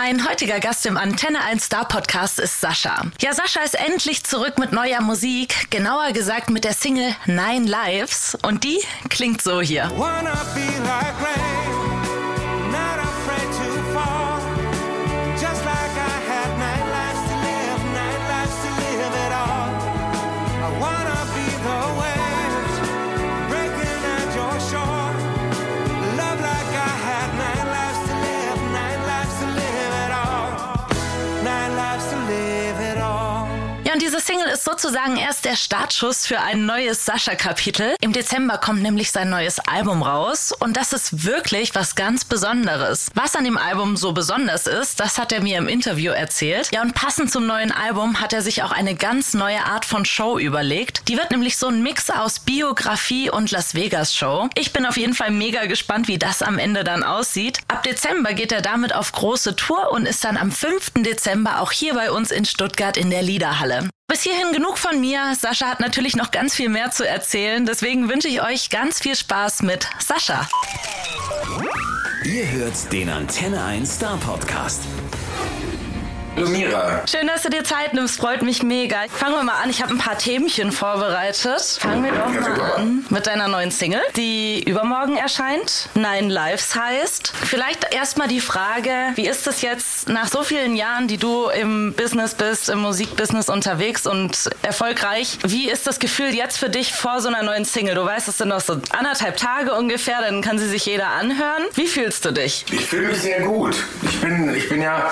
Mein heutiger Gast im Antenne 1 Star Podcast ist Sascha. Ja, Sascha ist endlich zurück mit neuer Musik, genauer gesagt mit der Single Nine Lives und die klingt so hier. Wanna be like rain. Sozusagen erst der Startschuss für ein neues Sascha-Kapitel. Im Dezember kommt nämlich sein neues Album raus und das ist wirklich was ganz Besonderes. Was an dem Album so besonders ist, das hat er mir im Interview erzählt. Ja, und passend zum neuen Album hat er sich auch eine ganz neue Art von Show überlegt. Die wird nämlich so ein Mix aus Biografie und Las Vegas Show. Ich bin auf jeden Fall mega gespannt, wie das am Ende dann aussieht. Ab Dezember geht er damit auf große Tour und ist dann am 5. Dezember auch hier bei uns in Stuttgart in der Liederhalle. Bis hierhin genug von mir. Sascha hat natürlich noch ganz viel mehr zu erzählen. Deswegen wünsche ich euch ganz viel Spaß mit Sascha. Ihr hört den Antenne 1 Star Podcast. Lumira. Schön, dass du dir Zeit nimmst, freut mich mega. Fangen wir mal an, ich habe ein paar Themchen vorbereitet. Fangen wir doch mal an mit deiner neuen Single, die übermorgen erscheint. Nine Lives heißt. Vielleicht erstmal die Frage, wie ist es jetzt nach so vielen Jahren, die du im Business bist, im Musikbusiness unterwegs und erfolgreich, wie ist das Gefühl jetzt für dich vor so einer neuen Single? Du weißt, es sind noch so anderthalb Tage ungefähr, dann kann sie sich jeder anhören. Wie fühlst du dich? Ich fühle mich sehr gut. Ich bin, ich bin ja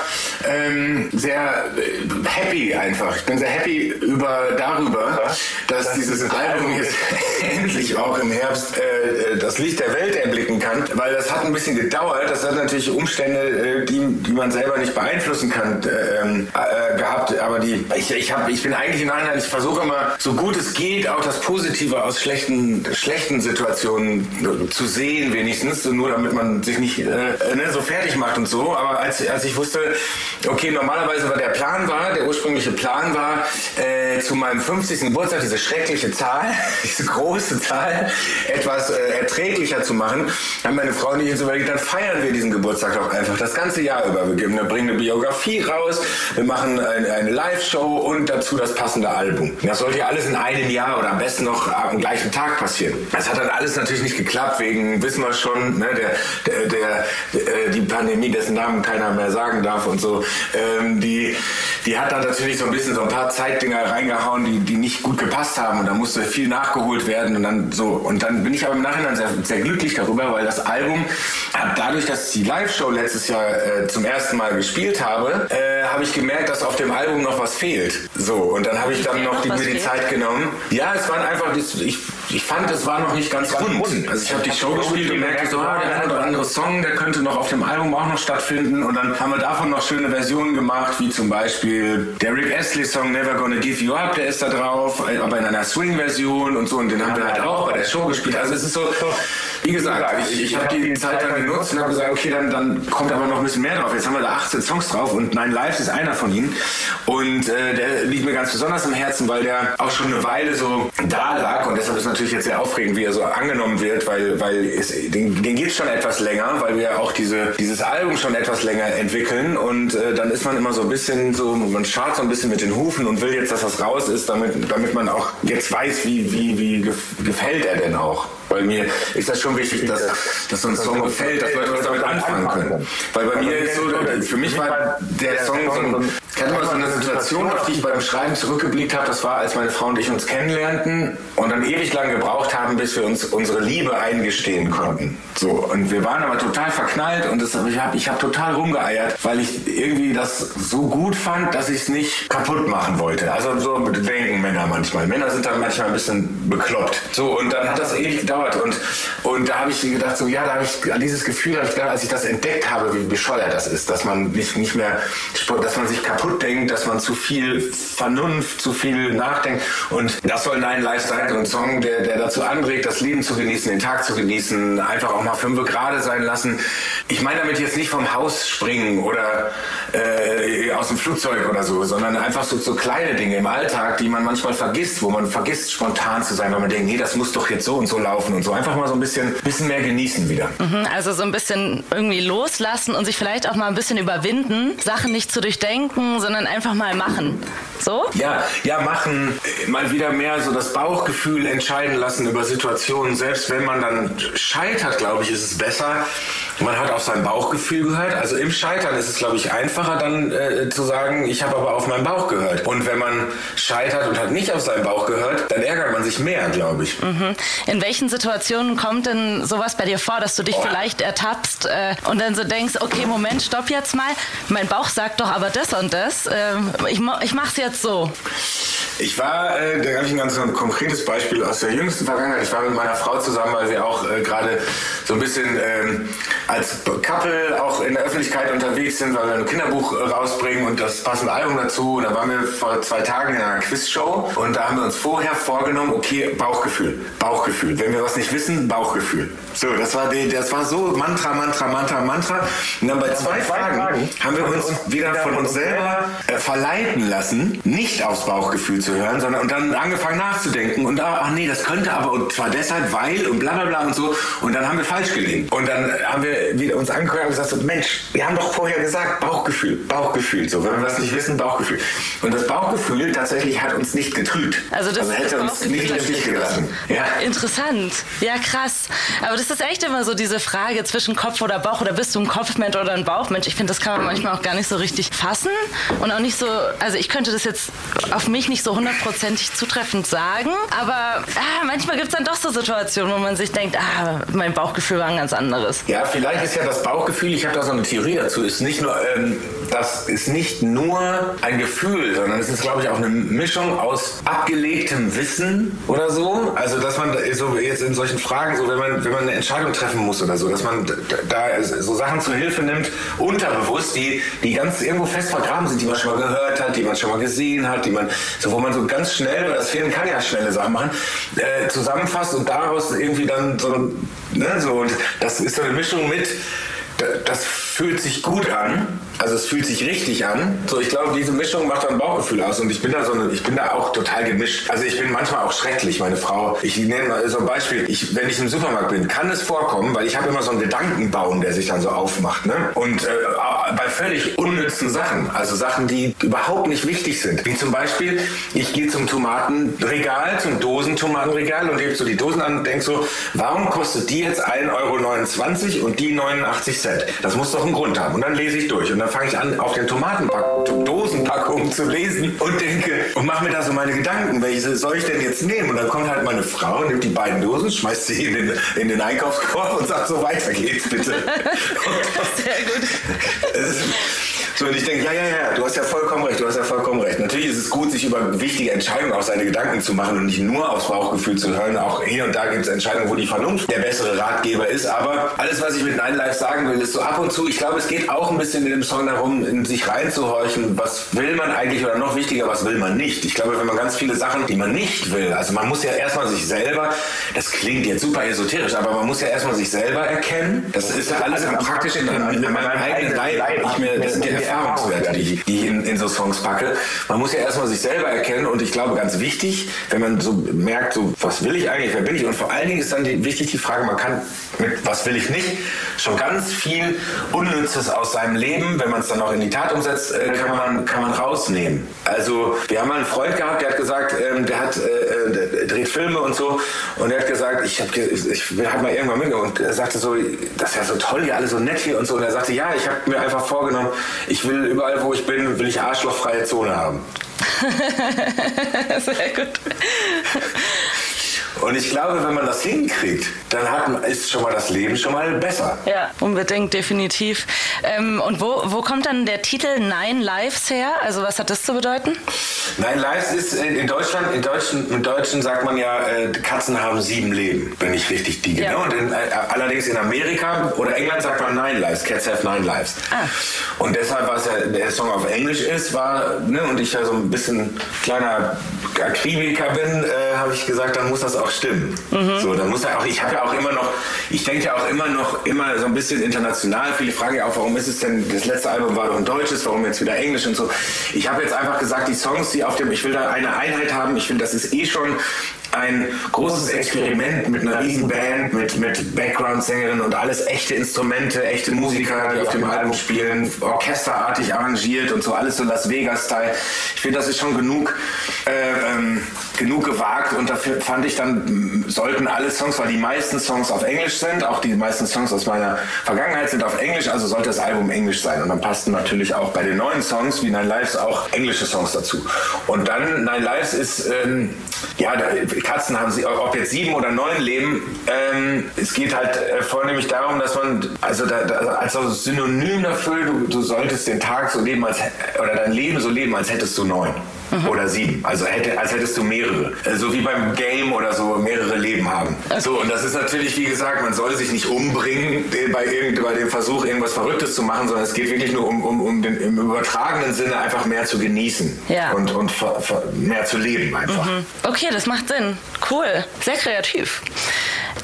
ähm, sehr äh, happy einfach. Ich bin sehr happy über darüber, dass dieses Album jetzt endlich auch im Herbst äh, äh, das Licht der Welt erblicken kann, weil das hat ein bisschen gedauert. Das hat natürlich Umstände, äh, die, die man selber nicht beeinflussen kann, äh, ähm, äh, gehabt. Aber die, ich, ich, hab, ich bin eigentlich im Nachhinein, ich versuche immer, so gut es geht, auch das Positive aus schlechten, schlechten Situationen zu sehen, wenigstens, nur damit man sich nicht ne, so fertig macht und so. Aber als, als ich wusste, okay, normalerweise normalerweise war der Plan war, der ursprüngliche Plan war, äh, zu meinem 50. Geburtstag diese schreckliche Zahl, diese große Zahl, etwas äh, erträglicher zu machen. Haben meine Frau und ich jetzt überlegt, dann feiern wir diesen Geburtstag doch einfach das ganze Jahr über. Wir geben, bringen eine Biografie raus, wir machen eine, eine Live-Show und dazu das passende Album. Das sollte ja alles in einem Jahr oder am besten noch am gleichen Tag passieren. Das hat dann alles natürlich nicht geklappt, wegen, wissen wir schon, ne, der, der, der, der die Pandemie, dessen Namen keiner mehr sagen darf und so. Ähm, die, die hat dann natürlich so ein bisschen so ein paar Zeitdinger reingehauen, die, die nicht gut gepasst haben und da musste viel nachgeholt werden und dann so. Und dann bin ich aber im Nachhinein sehr, sehr glücklich darüber, weil das Album, dadurch, dass ich die Live-Show letztes Jahr äh, zum ersten Mal gespielt habe, äh, habe ich gemerkt, dass auf dem Album noch was fehlt. So, und dann habe ich dann noch die, mir die Zeit genommen. Ja, es waren einfach, ich, ich fand, es war noch nicht ganz rund. Also ich habe die Show gespielt und merkte so, ah, der ein oder andere Song, der könnte noch auf dem Album auch noch stattfinden. Und dann haben wir davon noch schöne Versionen gemacht wie zum Beispiel der Rick Astley-Song Never Gonna Give You Up, der ist da drauf, aber in einer Swing-Version und so. Und den haben wir halt auch bei der Show gespielt. Also es ist so, wie gesagt, ich, ich habe die Zeit dann genutzt und habe gesagt, okay, dann, dann kommt aber noch ein bisschen mehr drauf. Jetzt haben wir da 18 Songs drauf und Nine Lives ist einer von ihnen. Und äh, der liegt mir ganz besonders am Herzen, weil der auch schon eine Weile so da lag. Und deshalb ist es natürlich jetzt sehr aufregend, wie er so angenommen wird, weil, weil es, den, den geht schon etwas länger, weil wir auch diese, dieses Album schon etwas länger entwickeln. Und äh, dann ist man immer so ein bisschen so, man schaut so ein bisschen mit den Hufen und will jetzt, dass das raus ist, damit, damit man auch jetzt weiß, wie, wie, wie gefällt er denn auch. Weil mir ist das schon wichtig, dass, dass so ein Song gefällt, dass Leute was damit anfangen können. Weil bei mir ist so, für mich war der Song so ein ich hatte mal so eine Situation, auf die ich beim Schreiben zurückgeblickt habe. Das war, als meine Frau und ich uns kennenlernten und dann ewig lang gebraucht haben, bis wir uns unsere Liebe eingestehen konnten. So und wir waren aber total verknallt und das, ich habe ich hab total rumgeeiert, weil ich irgendwie das so gut fand, dass ich es nicht kaputt machen wollte. Also so denken Männer manchmal. Männer sind dann manchmal ein bisschen bekloppt. So und dann hat das ewig gedauert und und da habe ich gedacht so ja, da habe ich an dieses Gefühl, ich gedacht, als ich das entdeckt habe, wie bescheuert das ist, dass man nicht nicht mehr, dass man sich kaputt kaputt denkt, dass man zu viel Vernunft, zu viel nachdenkt. Und das soll Nein Live sein, ein Song, der, der dazu anregt, das Leben zu genießen, den Tag zu genießen, einfach auch mal fünf Grade sein lassen. Ich meine damit jetzt nicht vom Haus springen oder äh, aus dem Flugzeug oder so, sondern einfach so, so kleine Dinge im Alltag, die man manchmal vergisst, wo man vergisst, spontan zu sein, weil man denkt, nee, das muss doch jetzt so und so laufen und so. Einfach mal so ein bisschen, bisschen mehr genießen wieder. Mhm, also so ein bisschen irgendwie loslassen und sich vielleicht auch mal ein bisschen überwinden, Sachen nicht zu durchdenken, sondern einfach mal machen. So? Ja, ja, machen, mal wieder mehr so das Bauchgefühl entscheiden lassen über Situationen. Selbst wenn man dann scheitert, glaube ich, ist es besser, man hat auf sein Bauchgefühl gehört. Also im Scheitern ist es, glaube ich, einfacher dann äh, zu sagen, ich habe aber auf meinen Bauch gehört. Und wenn man scheitert und hat nicht auf seinen Bauch gehört, dann ärgert man sich mehr, glaube ich. Mhm. In welchen Situationen kommt denn sowas bei dir vor, dass du dich oh. vielleicht ertappst äh, und dann so denkst, okay, Moment, stopp jetzt mal. Mein Bauch sagt doch aber das und das. Äh, ich, ich mach's jetzt so. Ich war, äh, da habe ich ein ganz ein konkretes Beispiel aus der jüngsten Vergangenheit. Ich war mit meiner Frau zusammen, weil wir auch äh, gerade so ein bisschen ähm, als Couple auch in der Öffentlichkeit unterwegs sind, weil wir ein Kinderbuch äh, rausbringen und das passende Album dazu. Und da waren wir vor zwei Tagen in einer Quizshow und da haben wir uns vorher vorgenommen, okay, Bauchgefühl, Bauchgefühl. Wenn wir was nicht wissen, Bauchgefühl. So, das war, die, das war so Mantra, Mantra, Mantra, Mantra. Und dann bei zwei, Fragen, Fragen haben wir uns wieder von uns selber äh, verleiten lassen, nicht aufs Bauchgefühl zu hören, sondern und dann angefangen nachzudenken und ah, ach nee, das könnte aber und zwar deshalb, weil und bla bla bla und so und dann haben wir falsch gelegen. Und dann haben wir wieder uns angehört und gesagt, so, Mensch, wir haben doch vorher gesagt, Bauchgefühl, Bauchgefühl, so, wenn wir was nicht wissen, Bauchgefühl. Und das Bauchgefühl tatsächlich hat uns nicht getrübt. Also das also hätte uns nicht im Stich gelassen. Ja. Interessant. Ja, krass. Aber das ist echt immer so diese Frage zwischen Kopf oder Bauch oder bist du ein Kopfmensch oder ein Bauchmensch? Ich finde, das kann man manchmal auch gar nicht so richtig fassen und auch nicht so, also ich könnte das jetzt auf mich nicht so hundertprozentig zutreffend sagen, aber ah, manchmal gibt es dann doch so Situationen, wo man sich denkt, ah, mein Bauchgefühl war ein ganz anderes. Ja, vielleicht ist ja das Bauchgefühl, ich habe da so eine Theorie dazu, ist nicht nur, ähm, das ist nicht nur ein Gefühl, sondern es ist, glaube ich, auch eine Mischung aus abgelegtem Wissen oder so. Also, dass man so jetzt in solchen Fragen, so wenn man, wenn man eine Entscheidung treffen muss oder so, dass man da so Sachen zur Hilfe nimmt, unterbewusst, die, die ganz irgendwo fest vergraben sind, die man schon mal gehört hat, die man schon mal gesehen hat, die man, so wo man so ganz schnell, weil das Film kann ja schnelle Sachen machen, äh, zusammenfasst und daraus irgendwie dann so, ne, so, und das ist so eine Mischung mit, das fühlt sich gut an, also es fühlt sich richtig an. So, ich glaube, diese Mischung macht dann Bauchgefühl aus und ich bin da so eine, ich bin da auch total gemischt. Also ich bin manchmal auch schrecklich, meine Frau. Ich nenne mal so ein Beispiel. Ich, wenn ich im Supermarkt bin, kann es vorkommen, weil ich habe immer so einen Gedankenbaum, der sich dann so aufmacht. Ne? Und äh, bei völlig unnützen Sachen, also Sachen, die überhaupt nicht wichtig sind. Wie zum Beispiel, ich gehe zum Tomatenregal, zum Dosentomatenregal und hebe so die Dosen an und denke so, warum kostet die jetzt 1,29 Euro und die 89 Cent? Das muss doch einen Grund haben. Und dann lese ich durch und dann fange ich an, auf den Tomatendosenpackungen zu lesen und denke und mache mir da so meine Gedanken, welche soll ich denn jetzt nehmen? Und dann kommt halt meine Frau, nimmt die beiden Dosen, schmeißt sie in den, in den Einkaufskorb und sagt so, weiter geht's bitte. Sehr gut. So, und ich denke, ja, ja, ja, du hast ja vollkommen recht, du hast ja vollkommen recht. Natürlich ist es gut, sich über wichtige Entscheidungen auch seine Gedanken zu machen und nicht nur aufs Bauchgefühl zu hören. Auch hier und da gibt es Entscheidungen, wo die Vernunft der bessere Ratgeber ist. Aber alles, was ich mit Nine Live sagen will, ist so ab und zu, ich glaube, es geht auch ein bisschen in dem Song darum, in sich reinzuhorchen, was will man eigentlich oder noch wichtiger, was will man nicht. Ich glaube, wenn man ganz viele Sachen, die man nicht will, also man muss ja erstmal sich selber, das klingt jetzt super esoterisch, aber man muss ja erstmal sich selber erkennen. Das ist ja alles am praktischen, in, in meinem eigenen Leib. Ich mir, das, der, Erfahrungswerte, die die ich in, in so Songs packe. Man muss ja erstmal sich selber erkennen und ich glaube, ganz wichtig, wenn man so merkt, so, was will ich eigentlich, wer bin ich? Und vor allen Dingen ist dann die, wichtig die Frage, man kann mit was will ich nicht schon ganz viel Unnützes aus seinem Leben, wenn man es dann auch in die Tat umsetzt, äh, kann, man, kann man rausnehmen. Also wir haben mal einen Freund gehabt, der hat gesagt, ähm, der hat äh, der dreht Filme und so und der hat gesagt, ich habe ich hab mal irgendwann mitgenommen und er sagte so, das ist ja so toll hier, alle so nett hier und so und er sagte, ja, ich habe mir einfach vorgenommen, ich will überall, wo ich bin, will ich arschlochfreie Zone haben. Sehr gut. Und ich glaube, wenn man das hinkriegt, dann hat, ist schon mal das Leben schon mal besser. Ja, unbedingt, definitiv. Ähm, und wo, wo kommt dann der Titel Nine Lives her? Also was hat das zu bedeuten? Nine Lives ist in Deutschland, in Deutschen, im Deutschen sagt man ja, äh, Katzen haben sieben Leben, wenn ich richtig diege. Ja. Ne? Und in, äh, allerdings in Amerika oder England sagt man Nine Lives, Cats have nine lives. Ah. Und deshalb, was ja der Song auf Englisch ist, war, ne, und ich ja so ein bisschen kleiner Akribiker bin, äh, habe ich gesagt, dann muss das auch stimmen. Mhm. So, dann muss er auch, ich habe ja auch immer noch, ich denke ja auch immer noch, immer so ein bisschen international. Viele fragen ja auch, warum ist es denn, das letzte Album war doch ein deutsches, warum jetzt wieder Englisch und so. Ich habe jetzt einfach gesagt, die Songs, die auf dem, ich will da eine Einheit haben, ich finde, das ist eh schon ein großes Experiment mit einer riesen Band, mit, mit Background-Sängerinnen und alles echte Instrumente, echte Musiker, die auf dem Album spielen, orchesterartig arrangiert und so, alles so Las Vegas-Style. Ich finde, das ist schon genug, äh, ähm, genug gewagt und dafür fand ich dann, sollten alle Songs, weil die meisten Songs auf Englisch sind, auch die meisten Songs aus meiner Vergangenheit sind auf Englisch, also sollte das Album Englisch sein. Und dann passten natürlich auch bei den neuen Songs wie Nine Lives auch englische Songs dazu. Und dann Nine Lives ist, ähm, ja, Katzen haben sie, ob jetzt sieben oder neun Leben, ähm, es geht halt äh, vornehmlich darum, dass man, also da, da, als Synonym dafür, du, du solltest den Tag so leben, als, oder dein Leben so leben, als hättest du neun. Mhm. Oder sieben. Also hätte, als hättest du mehrere. Äh, so wie beim Game oder so mehrere Leben haben. Okay. So, und das ist natürlich, wie gesagt, man soll sich nicht umbringen bei, irgend, bei dem Versuch, irgendwas Verrücktes zu machen, sondern es geht wirklich nur um, um, um den, im übertragenen Sinne einfach mehr zu genießen. Ja. Und, und mehr zu leben einfach. Mhm. Okay, das macht Sinn. Cool. Sehr kreativ.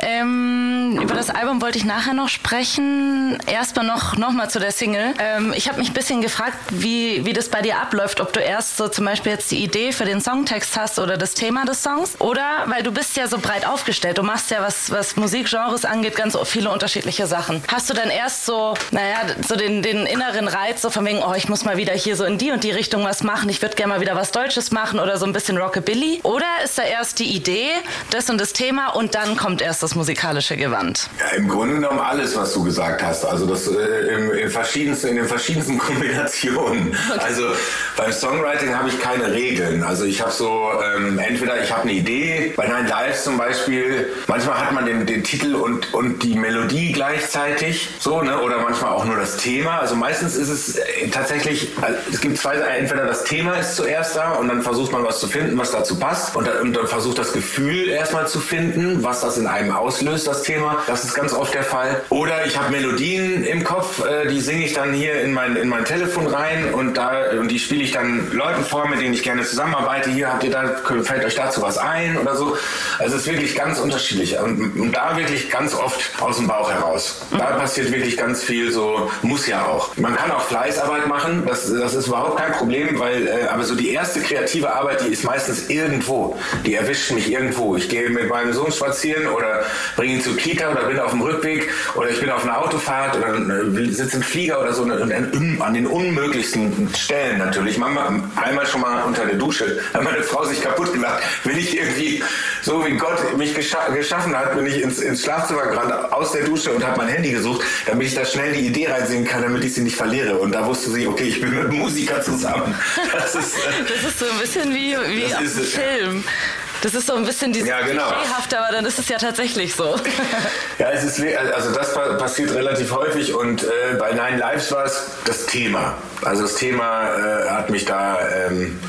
Ähm, über das Album wollte ich nachher noch sprechen. Erstmal noch, noch mal zu der Single. Ähm, ich habe mich ein bisschen gefragt, wie, wie das bei dir abläuft. Ob du erst so zum Beispiel jetzt die Idee für den Songtext hast oder das Thema des Songs. Oder, weil du bist ja so breit aufgestellt. Du machst ja, was, was Musikgenres angeht, ganz viele unterschiedliche Sachen. Hast du dann erst so, naja, so den, den inneren Reiz, so von wegen, oh, ich muss mal wieder hier so in die und die Richtung was machen. Ich würde gerne mal wieder was Deutsches machen oder so ein bisschen Rockabilly. Oder ist da erst die Idee, das und das Thema und dann kommt erst das musikalische Gewand? Ja, im Grunde genommen alles, was du gesagt hast. Also das äh, in, in, verschiedensten, in den verschiedensten Kombinationen. Okay. Also beim Songwriting habe ich keine Regeln. Also ich habe so, ähm, entweder ich habe eine Idee, bei Nine Lives zum Beispiel, manchmal hat man den, den Titel und, und die Melodie gleichzeitig, so, ne? oder manchmal auch nur das Thema. Also meistens ist es äh, tatsächlich, also es gibt zwei, entweder das Thema ist zuerst da und dann versucht man was zu finden, was dazu passt und dann, und dann versucht das Gefühl erstmal zu finden, was das in einem auslöst, das Thema. Das ist ganz oft der Fall. Oder ich habe Melodien im Kopf, äh, die singe ich dann hier in mein, in mein Telefon rein und, da, und die spiele ich dann Leuten vor, mit denen ich gerne zusammenarbeite. Hier habt ihr da, fällt euch dazu was ein oder so. Also es ist wirklich ganz unterschiedlich. Und, und da wirklich ganz oft aus dem Bauch heraus. Da passiert wirklich ganz viel so, muss ja auch. Man kann auch Fleißarbeit machen, das, das ist überhaupt kein Problem, weil, äh, aber so die erste kreative Arbeit, die ist meistens irgendwo. Die erwischt mich irgendwo. Ich gehe mit meinem Sohn spazieren oder bringe ihn zur Kita oder bin auf dem Rückweg oder ich bin auf einer Autofahrt oder äh, sitze im Flieger oder so an den unmöglichsten Stellen natürlich. Manchmal, einmal schon mal unter der Dusche, hat meine Frau sich kaputt gelacht. Wenn ich irgendwie, so wie Gott mich gescha geschaffen hat, bin ich ins, ins Schlafzimmer gerannt, aus der Dusche und habe mein Handy gesucht, damit ich da schnell die Idee reinsehen kann, damit ich sie nicht verliere. Und da wusste sie, okay, ich bin mit einem Musiker zusammen. Das ist, äh, das ist so ein bisschen wie, wie auf dem Film. Das ist so ein bisschen dieses ja, genau. Aber dann ist es ja tatsächlich so. ja, es ist, also das passiert relativ häufig und äh, bei Nine Lives war es das Thema. Also das Thema äh, hat mich da ähm,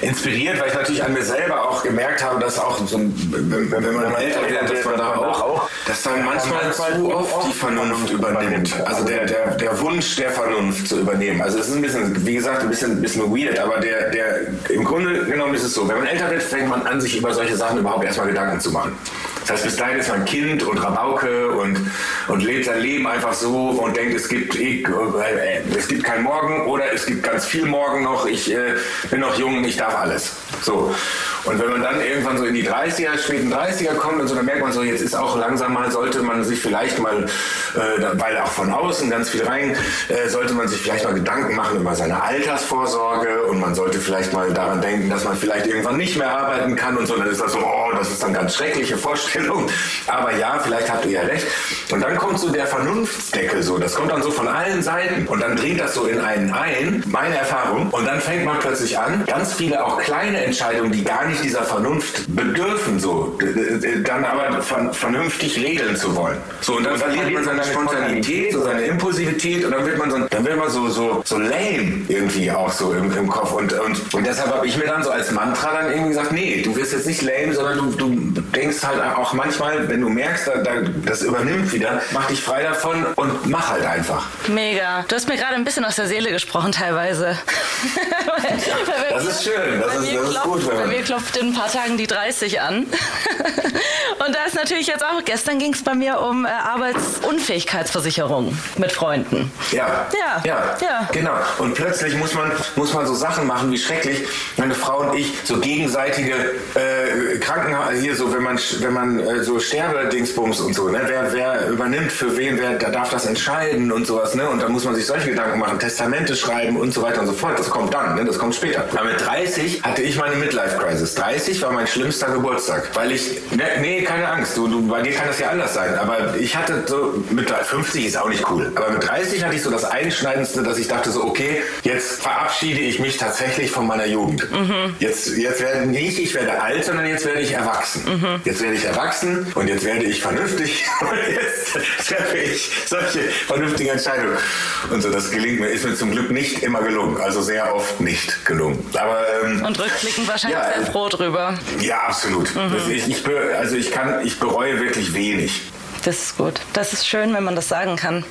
inspiriert, weil ich natürlich an mir selber auch gemerkt habe, dass auch so, wenn man älter wird, dass man da auch, dass dann manchmal zu oft die Vernunft übernimmt. Also der, der, der Wunsch der Vernunft zu übernehmen. Also es ist ein bisschen, wie gesagt, ein bisschen, ein bisschen weird, aber der, der, im Grunde genommen ist es so, wenn man älter wird, fängt man an, sich über solche Sachen überhaupt erstmal Gedanken zu machen. Das heißt, bis dahin ist man Kind und Rabauke und, und lebt sein Leben einfach so und denkt, es gibt, ich, äh, es gibt kein Morgen oder es gibt ganz viel Morgen noch, ich äh, bin noch jung, ich darf alles. So. Und wenn man dann irgendwann so in die 30er, späten 30er kommt und so, dann merkt man so, jetzt ist auch langsam mal, sollte man sich vielleicht mal, äh, weil auch von außen ganz viel rein, äh, sollte man sich vielleicht mal Gedanken machen über seine Altersvorsorge und man sollte vielleicht mal daran denken, dass man vielleicht irgendwann nicht mehr arbeiten kann und so. Dann ist das so, oh, das ist dann ganz schreckliche Vorstellung. Aber ja, vielleicht habt ihr ja recht. Und dann kommt so der Vernunftsdeckel so, das kommt dann so von allen Seiten und dann dreht das so in einen ein, meine Erfahrung. Und dann fängt man plötzlich an, ganz viele auch kleine Entscheidungen, die gar nicht dieser Vernunft bedürfen, so, dann aber vernünftig regeln zu wollen. So, und dann verliert man seine Spontanität, so seine Impulsivität und dann wird man so, dann wird man so, so, so lame irgendwie auch so im, im Kopf. Und, und, und deshalb habe ich mir dann so als Mantra dann irgendwie gesagt, nee, du wirst jetzt nicht lame, sondern du, du denkst halt auch auch manchmal, wenn du merkst, da, da, das übernimmt wieder, mach dich frei davon und mach halt einfach. Mega. Du hast mir gerade ein bisschen aus der Seele gesprochen teilweise. das ist schön, das, ist, das ist gut. Bei mir klopft in ein paar Tagen die 30 an. und da ist natürlich jetzt auch, gestern ging es bei mir um äh, Arbeitsunfähigkeitsversicherung mit Freunden. Ja. Ja. ja. ja. Genau. Und plötzlich muss man, muss man so Sachen machen wie schrecklich. Meine Frau und ich, so gegenseitige äh, Krankenhaus, hier so, wenn man, wenn man äh, so Sterbedingsbums und so, ne? wer, wer übernimmt für wen, wer da darf das entscheiden und sowas, ne? Und da muss man sich solche Gedanken machen, Testamente schreiben und so weiter und so fort. Das kommt dann, ne? Das kommt später. Aber mit 30 hatte ich meine Midlife-Crisis. 30 war mein schlimmster Geburtstag. Weil ich, ne, nee, keine Angst, du, du, bei dir kann das ja anders sein. Aber ich hatte so, mit 50 ist auch nicht cool. Aber mit 30 hatte ich so das Einschneidendste, dass ich dachte so, okay, jetzt verabschiede ich mich tatsächlich von meiner Jugend. Mhm. Jetzt, jetzt werde nicht ich werde alt, sondern jetzt werde ich erwachsen. Mhm. Jetzt werde ich erwachsen und jetzt werde ich vernünftig und jetzt treffe ich solche vernünftigen Entscheidungen. Und so, das gelingt mir, ist mir zum Glück nicht immer gelungen. Also sehr oft nicht gelungen. Aber, ähm, und rückblickend wahrscheinlich ja, sehr froh drüber. Ja, absolut. Mhm. Ich, ich, also ich kann, ich bereue wirklich wenig. Das ist gut. Das ist schön, wenn man das sagen kann.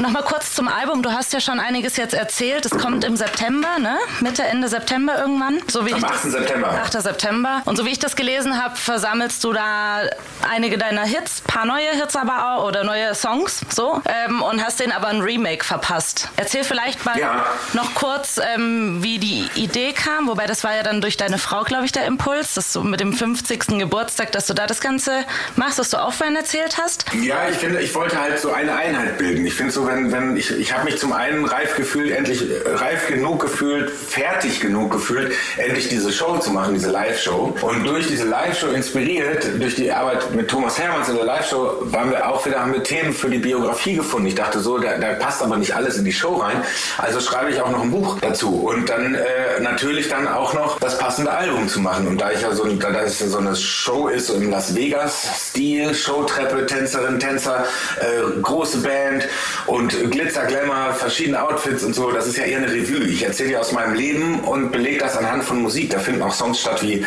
Nochmal kurz zum Album. Du hast ja schon einiges jetzt erzählt. Es kommt im September, ne? Mitte, Ende September irgendwann. So wie Am 8. September. 8. September. Und so wie ich das gelesen habe, versammelst du da einige deiner Hits, paar neue Hits aber auch oder neue Songs, so. Ähm, und hast denen aber ein Remake verpasst. Erzähl vielleicht mal ja. noch kurz, ähm, wie die Idee kam. Wobei das war ja dann durch deine Frau, glaube ich, der Impuls, dass du mit dem 50. Geburtstag, dass du da das Ganze machst, was du auch vorhin erzählt hast hast? Ja, ich finde, ich wollte halt so eine Einheit bilden. Ich finde so, wenn, wenn ich, ich habe mich zum einen reif gefühlt, endlich äh, reif genug gefühlt, fertig genug gefühlt, endlich diese Show zu machen, diese Live-Show. Und durch diese Live-Show inspiriert, durch die Arbeit mit Thomas Hermanns in der Live-Show, waren wir auch wieder, haben wir Themen für die Biografie gefunden. Ich dachte so, da, da passt aber nicht alles in die Show rein. Also schreibe ich auch noch ein Buch dazu. Und dann äh, natürlich dann auch noch das passende Album zu machen. Und da ich ja so, da das ja so eine Show ist, so im Las Vegas-Stil, Showtreppe, Tänzerinnen, Tänzer, äh, große Band und Glitzer, Glamour, verschiedene Outfits und so. Das ist ja eher eine Revue. Ich erzähle ja aus meinem Leben und belege das anhand von Musik. Da finden auch Songs statt wie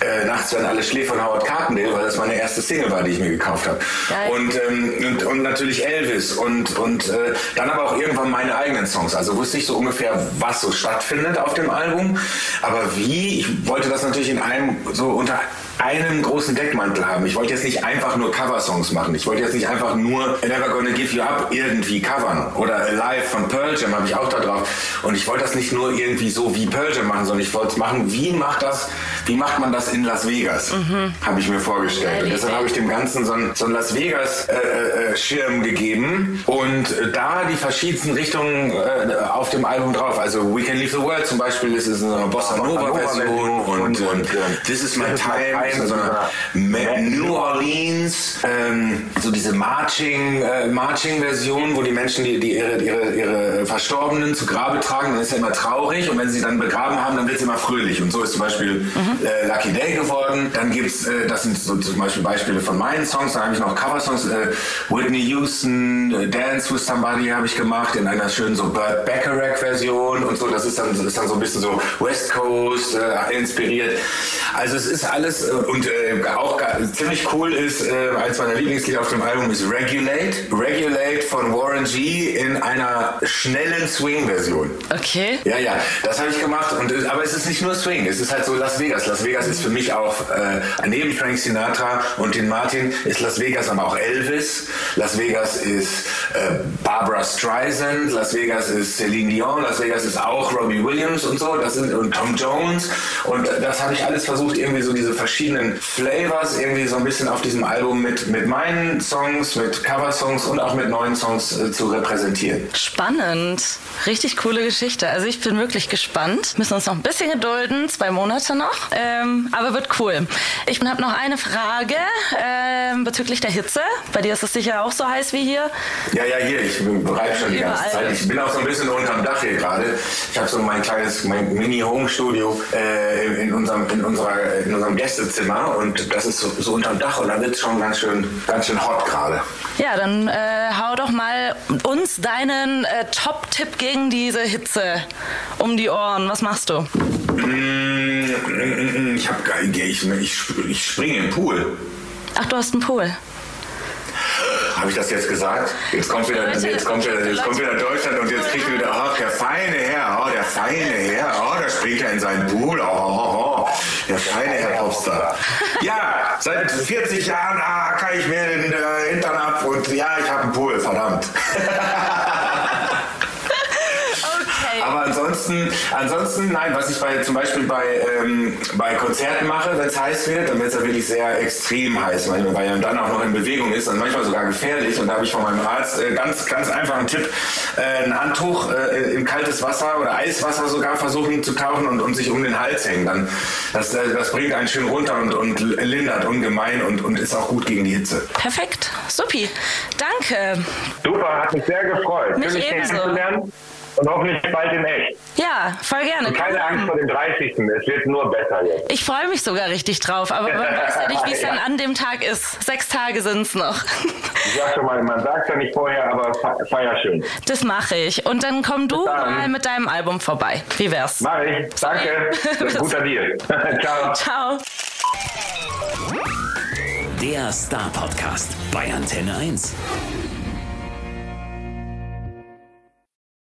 äh, Nachts, wenn alle schläft von Howard Carpendale, weil das meine erste Single war, die ich mir gekauft habe. Und, ähm, und, und, natürlich Elvis und, und äh, dann aber auch irgendwann meine eigenen Songs. Also wusste ich so ungefähr, was so stattfindet auf dem Album. Aber wie, ich wollte das natürlich in einem so unter einen großen Deckmantel haben. Ich wollte jetzt nicht einfach nur Coversongs machen. Ich wollte jetzt nicht einfach nur Never Gonna Give You Up irgendwie covern. Oder Alive von Pearl Jam habe ich auch da drauf. Und ich wollte das nicht nur irgendwie so wie Pearl Jam machen, sondern ich wollte es machen, wie macht das, wie macht man das in Las Vegas? Mhm. Habe ich mir vorgestellt. Und deshalb habe ich dem Ganzen so einen, so einen Las Vegas äh, äh, Schirm gegeben und da die verschiedensten Richtungen äh, auf dem Album drauf. Also We Can Leave the World zum Beispiel, das ist eine Bossa Nova Version und, und, und This Is My Time Time, sondern New Orleans, ähm, so diese Marching, äh, Marching-Version, wo die Menschen die, die ihre, ihre, ihre Verstorbenen zu Grabe tragen, dann ist ja immer traurig und wenn sie dann begraben haben, dann wird es immer fröhlich. Und so ist zum Beispiel mhm. äh, Lucky Day geworden. Dann gibt es, äh, das sind so zum Beispiel Beispiele von meinen Songs, dann habe ich noch Cover-Songs, äh, Whitney Houston, äh, Dance with Somebody habe ich gemacht in einer schönen so Burt Bacharach-Version und so. Das ist dann, ist dann so ein bisschen so West Coast äh, inspiriert. Also es ist alles und äh, auch ziemlich cool ist, äh, eins meiner Lieblingslieder auf dem Album ist Regulate. Regulate von Warren G in einer schnellen Swing-Version. Okay. Ja, ja, das habe ich gemacht. Und, äh, aber es ist nicht nur Swing, es ist halt so Las Vegas. Las Vegas ist für mich auch, äh, neben Frank Sinatra und den Martin, ist Las Vegas aber auch Elvis. Las Vegas ist äh, Barbara Streisand. Las Vegas ist Celine Dion. Las Vegas ist auch Robbie Williams und so. Das sind, und Tom Jones. Und das habe ich alles versucht, irgendwie so diese verschiedenen verschiedenen Flavors irgendwie so ein bisschen auf diesem Album mit, mit meinen Songs, mit Coversongs und auch mit neuen Songs äh, zu repräsentieren. Spannend. Richtig coole Geschichte. Also ich bin wirklich gespannt. Müssen uns noch ein bisschen gedulden, zwei Monate noch. Ähm, aber wird cool. Ich habe noch eine Frage ähm, bezüglich der Hitze. Bei dir ist es sicher auch so heiß wie hier. Ja, ja, hier. Ich bereite schon die Überall. ganze Zeit. Ich bin auch so ein bisschen unterm Dach hier gerade. Ich habe so mein kleines, mein Mini-Home-Studio äh, in, unserem, in, unserer, in unserem Gästezimmer Zimmer und das ist so, so unterm Dach und da wird es schon ganz schön, ganz schön hot gerade. Ja, dann äh, hau doch mal uns deinen äh, Top-Tipp gegen diese Hitze um die Ohren. Was machst du? Mm, ich, hab, ich, ich, ich springe im Pool. Ach, du hast einen Pool. Habe ich das jetzt gesagt? Jetzt kommt wieder, jetzt kommt wieder, jetzt kommt wieder Deutschland und jetzt kriegt wieder, ach, der feine Herr, oh, der feine Herr, oh, da springt er in seinen Pool, oh, oh, oh, der feine Herr Popstar. Ja, seit 40 Jahren ah, kann ich mir den äh, Hintern ab und ja, ich habe einen Pool, verdammt. Aber ansonsten, ansonsten, nein, was ich bei, zum Beispiel bei, ähm, bei Konzerten mache, wenn es heiß wird, dann wird es ja wirklich sehr extrem heiß, manchmal, weil er dann auch noch in Bewegung ist und manchmal sogar gefährlich. Und da habe ich von meinem Arzt äh, ganz, ganz einfach einen Tipp, äh, ein Handtuch äh, in kaltes Wasser oder Eiswasser sogar versuchen zu tauchen und, und sich um den Hals hängen. Dann, das, äh, das bringt einen schön runter und, und lindert ungemein und, und ist auch gut gegen die Hitze. Perfekt. Supi. Danke. Super, hat mich sehr gefreut. Mich Schön, ebenso. Und hoffentlich bald in echt. Ja, voll gerne. Und keine Angst vor dem 30. Es wird nur besser jetzt. Ich freue mich sogar richtig drauf, aber man weiß ja nicht, wie es dann Ja. an dem Tag ist. Sechs Tage sind es noch. Ich sag schon mal, man sagt ja nicht vorher, aber fe- feier schön. Das mache ich. Und dann komm du dann. mal mit deinem Album vorbei. Wie wär's? Mach ich. Danke. Guter Deal. Ciao. Ciao. Der Star Podcast bei Antenne 1.